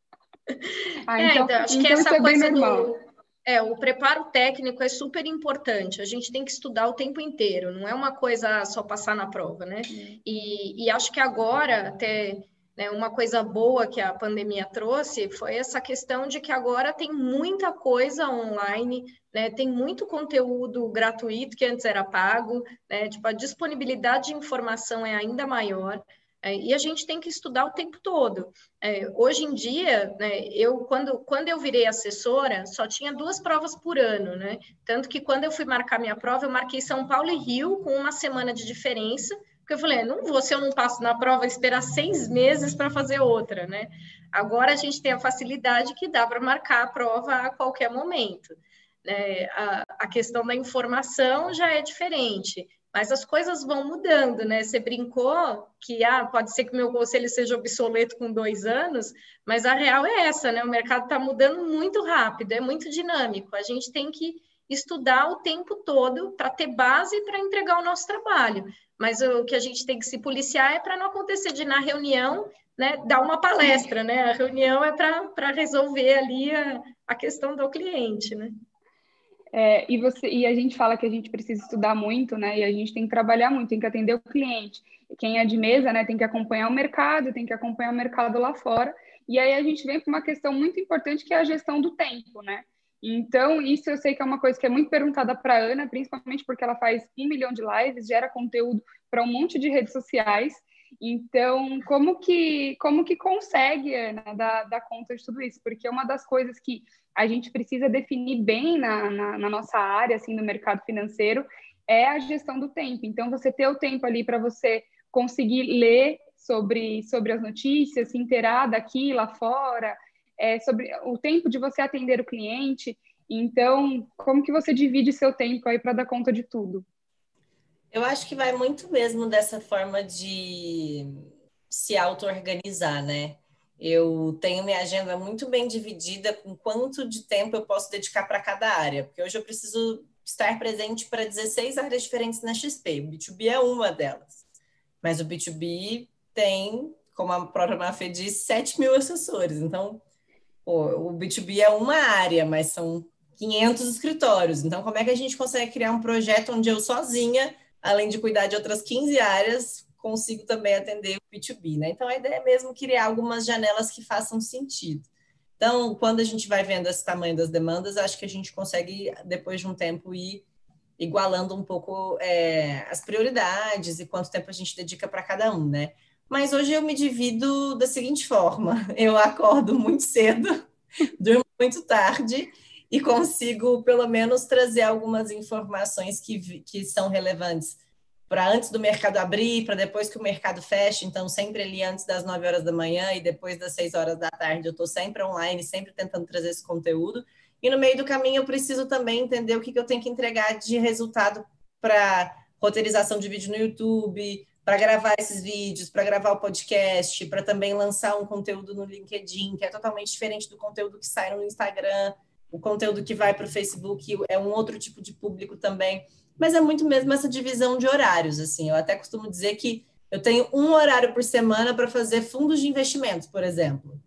ah, então, é, então, acho então que essa é coisa do é, o preparo técnico é super importante. A gente tem que estudar o tempo inteiro, não é uma coisa só passar na prova, né? E, e acho que agora, até né? Uma coisa boa que a pandemia trouxe foi essa questão de que agora tem muita coisa online, né? tem muito conteúdo gratuito que antes era pago, né? tipo, a disponibilidade de informação é ainda maior. É, e a gente tem que estudar o tempo todo. É, hoje em dia, né, eu quando, quando eu virei assessora, só tinha duas provas por ano, né? Tanto que quando eu fui marcar minha prova, eu marquei São Paulo e Rio com uma semana de diferença, porque eu falei, não vou, se eu não passo na prova, esperar seis meses para fazer outra, né? Agora a gente tem a facilidade que dá para marcar a prova a qualquer momento. Né? A, a questão da informação já é diferente, mas as coisas vão mudando, né? Você brincou que ah, pode ser que meu conselho seja obsoleto com dois anos, mas a real é essa, né? O mercado está mudando muito rápido, é muito dinâmico. A gente tem que estudar o tempo todo para ter base para entregar o nosso trabalho. Mas o que a gente tem que se policiar é para não acontecer de na reunião né, dar uma palestra, né? A reunião é para resolver ali a, a questão do cliente, né? É, e, você, e a gente fala que a gente precisa estudar muito, né? E a gente tem que trabalhar muito, tem que atender o cliente. Quem é de mesa, né, tem que acompanhar o mercado, tem que acompanhar o mercado lá fora. E aí a gente vem para uma questão muito importante que é a gestão do tempo, né? Então, isso eu sei que é uma coisa que é muito perguntada para a Ana, principalmente porque ela faz um milhão de lives, gera conteúdo para um monte de redes sociais. Então, como que, como que consegue, Ana, dar, dar conta de tudo isso? Porque uma das coisas que a gente precisa definir bem na, na, na nossa área, assim, no mercado financeiro, é a gestão do tempo. Então, você ter o tempo ali para você conseguir ler sobre, sobre as notícias, se inteirar daqui, lá fora, é, sobre o tempo de você atender o cliente. Então, como que você divide seu tempo aí para dar conta de tudo? Eu acho que vai muito mesmo dessa forma de se auto-organizar, né? Eu tenho minha agenda muito bem dividida com quanto de tempo eu posso dedicar para cada área, porque hoje eu preciso estar presente para 16 áreas diferentes na XP. O B2B é uma delas. Mas o B2B tem, como a própria Mafê disse, 7 mil assessores. Então, pô, o B2B é uma área, mas são 500 escritórios. Então, como é que a gente consegue criar um projeto onde eu sozinha além de cuidar de outras 15 áreas, consigo também atender o B2B, né? Então, a ideia é mesmo criar algumas janelas que façam sentido. Então, quando a gente vai vendo esse tamanho das demandas, acho que a gente consegue, depois de um tempo, ir igualando um pouco é, as prioridades e quanto tempo a gente dedica para cada um, né? Mas hoje eu me divido da seguinte forma: eu acordo muito cedo, durmo muito tarde e consigo, pelo menos, trazer algumas informações que, que são relevantes para antes do mercado abrir, para depois que o mercado feche. Então, sempre ali antes das 9 horas da manhã e depois das 6 horas da tarde, eu estou sempre online, sempre tentando trazer esse conteúdo. E no meio do caminho, eu preciso também entender o que, que eu tenho que entregar de resultado para roteirização de vídeo no YouTube, para gravar esses vídeos, para gravar o podcast, para também lançar um conteúdo no LinkedIn, que é totalmente diferente do conteúdo que sai no Instagram o conteúdo que vai para o Facebook é um outro tipo de público também, mas é muito mesmo essa divisão de horários, assim, eu até costumo dizer que eu tenho um horário por semana para fazer fundos de investimentos, por exemplo.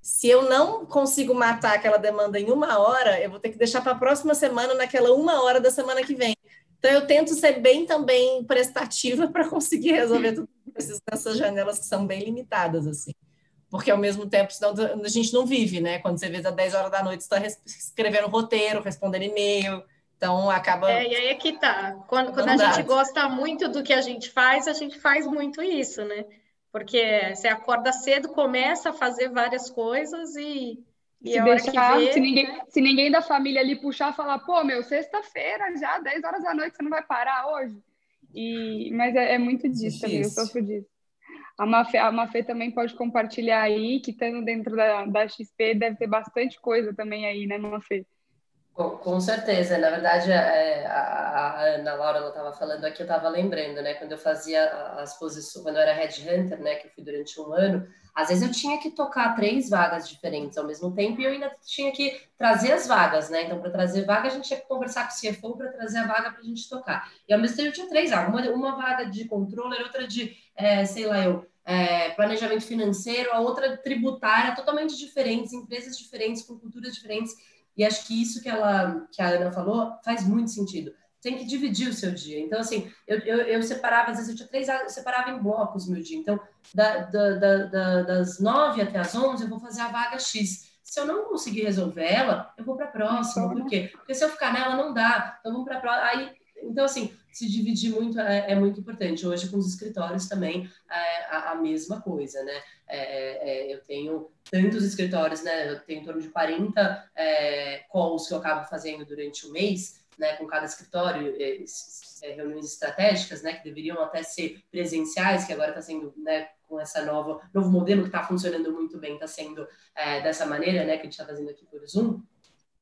Se eu não consigo matar aquela demanda em uma hora, eu vou ter que deixar para a próxima semana, naquela uma hora da semana que vem. Então, eu tento ser bem também prestativa para conseguir resolver tudo isso nessas janelas que são bem limitadas, assim porque ao mesmo tempo, senão a gente não vive, né? Quando você vê às 10 horas da noite, você está escrevendo roteiro, respondendo e-mail, então acaba. É, e aí é que tá. Quando, quando a gente gosta muito do que a gente faz, a gente faz muito isso, né? Porque você acorda cedo, começa a fazer várias coisas e. e se, deixar, vê, se, ninguém, né? se ninguém da família ali puxar falar, pô, meu, sexta-feira já, 10 horas da noite, você não vai parar hoje? E, mas é, é muito disso também, eu sofro disso. A Mafê, a Mafê também pode compartilhar aí, que estando dentro da, da XP deve ter bastante coisa também aí, né, Mafê? Com, certeza, na verdade, é, a, a, Ana Laura estava falando aqui, eu estava lembrando, né, quando eu fazia as posições, quando eu era headhunter, né, que eu fui durante um ano, às vezes eu tinha que tocar três vagas diferentes ao mesmo tempo e eu ainda tinha que trazer as vagas, né, então para trazer vaga a gente tinha que conversar com o CFO para trazer a vaga para a gente tocar, e ao mesmo tempo eu tinha três vagas, uma, uma vaga de controller, outra de, é, sei lá, eu, é, planejamento financeiro, a outra tributária, totalmente diferentes, empresas diferentes, com culturas diferentes, e acho que isso que, ela, que a Ana falou faz muito sentido. Tem que dividir o seu dia. Então, assim, eu, eu, eu separava, às vezes eu tinha três, eu separava em blocos o meu dia. Então, da, da, da, das nove até as onze, eu vou fazer a vaga X. Se eu não conseguir resolver ela, eu vou para a próxima. Por quê? Porque se eu ficar nela, não dá. Então, vamos para a próxima. Aí, então, assim, se dividir muito é, é, muito importante. Hoje, com os escritórios também, é a, a mesma coisa, né? É, é, eu tenho tantos escritórios, né? Eu tenho em torno de 40 é, calls que eu acabo fazendo durante o mês, né? Com cada escritório, é, é, reuniões estratégicas, né? Que deveriam até ser presenciais, que agora está sendo, né? Com essa nova novo modelo que está funcionando muito bem, está sendo dessa maneira, né? Que a gente está fazendo aqui por Zoom.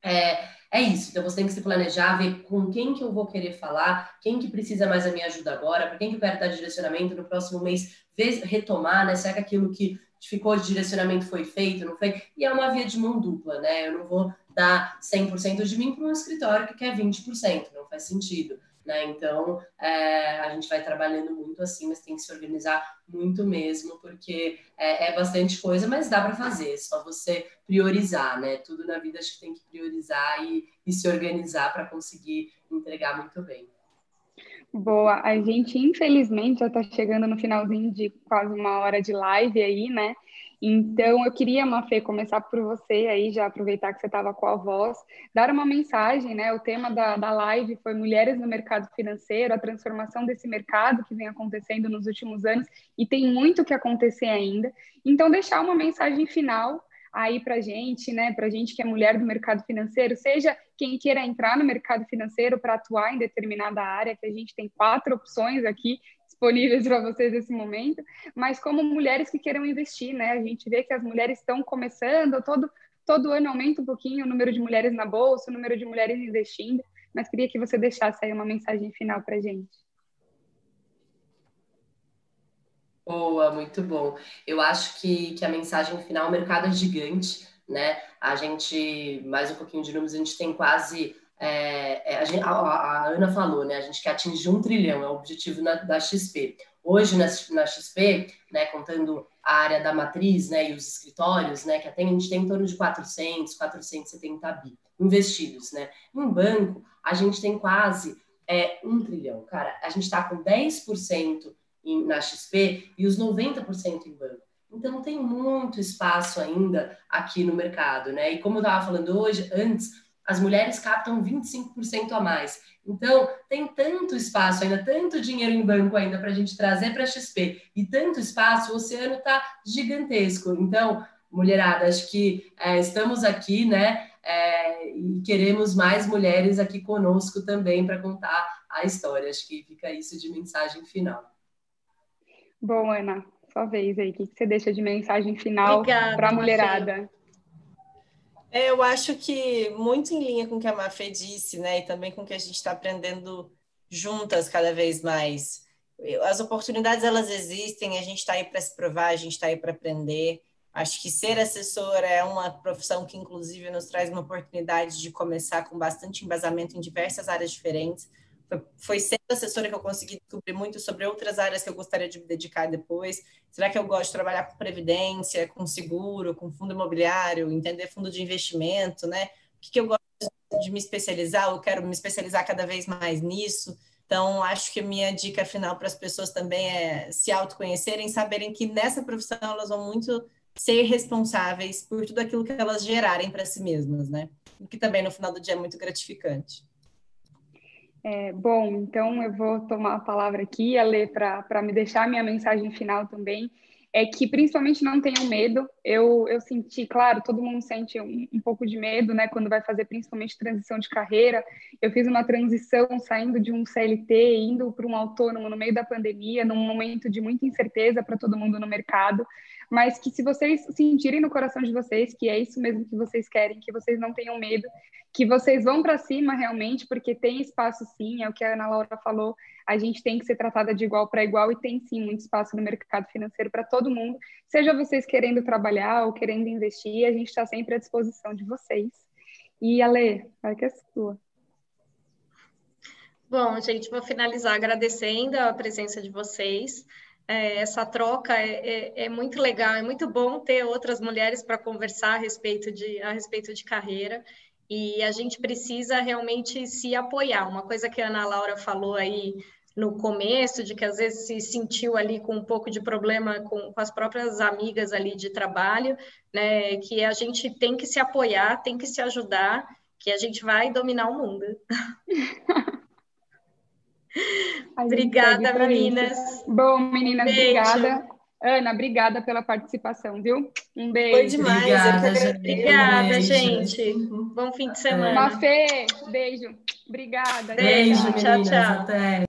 É, é isso. Então você tem que se planejar, ver com quem que eu vou querer falar, quem que precisa mais da minha ajuda agora, para quem que eu quero dar direcionamento no próximo mês, ver, retomar, né? Será que aquilo que ficou de direcionamento foi feito, não foi? E é uma via de mão dupla, né? Eu não vou dar 100% de mim para um escritório que quer 20%, não faz sentido. Né? Então, é, a gente vai trabalhando muito assim, mas tem que se organizar muito mesmo, porque é, é bastante coisa, mas dá para fazer, é só você priorizar, né? Tudo na vida acho que tem que priorizar e, e se organizar para conseguir entregar muito bem. Boa, a gente infelizmente já está chegando no finalzinho de quase uma hora de live aí, né? Então, eu queria, Mafê, começar por você aí, já aproveitar que você estava com a voz, dar uma mensagem, né? O tema da, da live foi Mulheres no Mercado Financeiro, a transformação desse mercado que vem acontecendo nos últimos anos e tem muito que acontecer ainda. Então, deixar uma mensagem final aí para gente, né? Para gente que é mulher do mercado financeiro, seja quem queira entrar no mercado financeiro para atuar em determinada área, que a gente tem quatro opções aqui disponíveis para vocês nesse momento, mas como mulheres que queiram investir, né? A gente vê que as mulheres estão começando, todo, todo ano aumenta um pouquinho o número de mulheres na bolsa, o número de mulheres investindo, mas queria que você deixasse aí uma mensagem final para gente. Boa, muito bom. Eu acho que, que a mensagem final, o mercado é gigante, né? A gente, mais um pouquinho de números, a gente tem quase é, é, a, gente, a, a, Ana falou, né? A gente quer atingir um trilhão, é o objetivo na, da XP. Hoje, na, na, XP, né, contando a área da matriz né, e os escritórios, né, que até a gente tem em torno de 400, 470 bi investidos. Né? Em banco, a gente tem quase é, um trilhão. Cara, a gente está com 10% na XP e os 90% em banco. Então, tem muito espaço ainda aqui no mercado. Né? E como eu estava falando hoje, antes as mulheres captam 25% a mais. Então, tem tanto espaço ainda, tanto dinheiro em banco ainda para a gente trazer para a XP e tanto espaço, o oceano está gigantesco. Então, mulherada, acho que é, estamos aqui, né? É, e queremos mais mulheres aqui conosco também para contar a história. Acho que fica isso de mensagem final. Bom, Ana, sua vez aí. O que você deixa de mensagem final para a mulherada? É, eu acho que muito em linha com o que a Mafê disse, né, e também com o que a gente está aprendendo juntas cada vez mais. As oportunidades elas existem, a gente está aí para se provar, a gente está aí para aprender. Acho que ser assessora é uma profissão que, inclusive, nos traz uma oportunidade de começar com bastante embasamento em diversas áreas diferentes. Foi, sendo assessora que eu consegui descobrir muito sobre outras áreas que eu gostaria de me dedicar depois. Será que eu gosto de trabalhar com previdência, com seguro, com fundo imobiliário, entender fundo de investimento, né? O que, que eu gosto de me especializar? Eu quero me especializar cada vez mais nisso. Então, acho que a minha dica final para as pessoas também é se autoconhecerem, saberem que nessa profissão elas vão muito ser responsáveis por tudo aquilo que elas gerarem para si mesmas, né? O que também no final do dia é muito gratificante. É, bom, então eu vou tomar a palavra aqui, a ler para me deixar minha mensagem final também. É que principalmente não tenham medo. Eu, eu senti, claro, todo mundo sente um, um pouco de medo, né, quando vai fazer principalmente transição de carreira. Eu fiz uma transição saindo de um CLT, indo para um autônomo no meio da pandemia, num momento de muita incerteza para todo mundo no mercado mas que se vocês sentirem no coração de vocês que é isso mesmo que vocês querem, que vocês não tenham medo, que vocês vão para cima realmente, porque tem espaço sim, é o que a Ana Laura falou, a gente tem que ser tratada de igual para igual e tem sim muito espaço no mercado financeiro para todo mundo, seja vocês querendo trabalhar ou querendo investir, a gente está sempre à disposição de vocês. E Ale, vai que é sua. Bom, gente, vou finalizar agradecendo a presença de vocês é, essa troca é, é, é, muito legal, é muito bom ter outras mulheres para conversar a respeito, de, a respeito de carreira. E a gente precisa realmente se apoiar. Uma coisa que a Ana Laura falou aí no começo, de que às vezes se sentiu ali com um pouco de problema com, com as próprias amigas ali de trabalho, né? Que a gente tem que se apoiar, tem que se ajudar, que a gente vai dominar o mundo. obrigada, meninas. Isso. Bom, meninas, beijo. obrigada. Ana, obrigada pela participação, viu? Um beijo. Foi demais. Obrigada, gente. Obrigada, gente. Bom fim de semana. Mafê, beijo. Obrigada. Beijo, tchau, tchau. Até.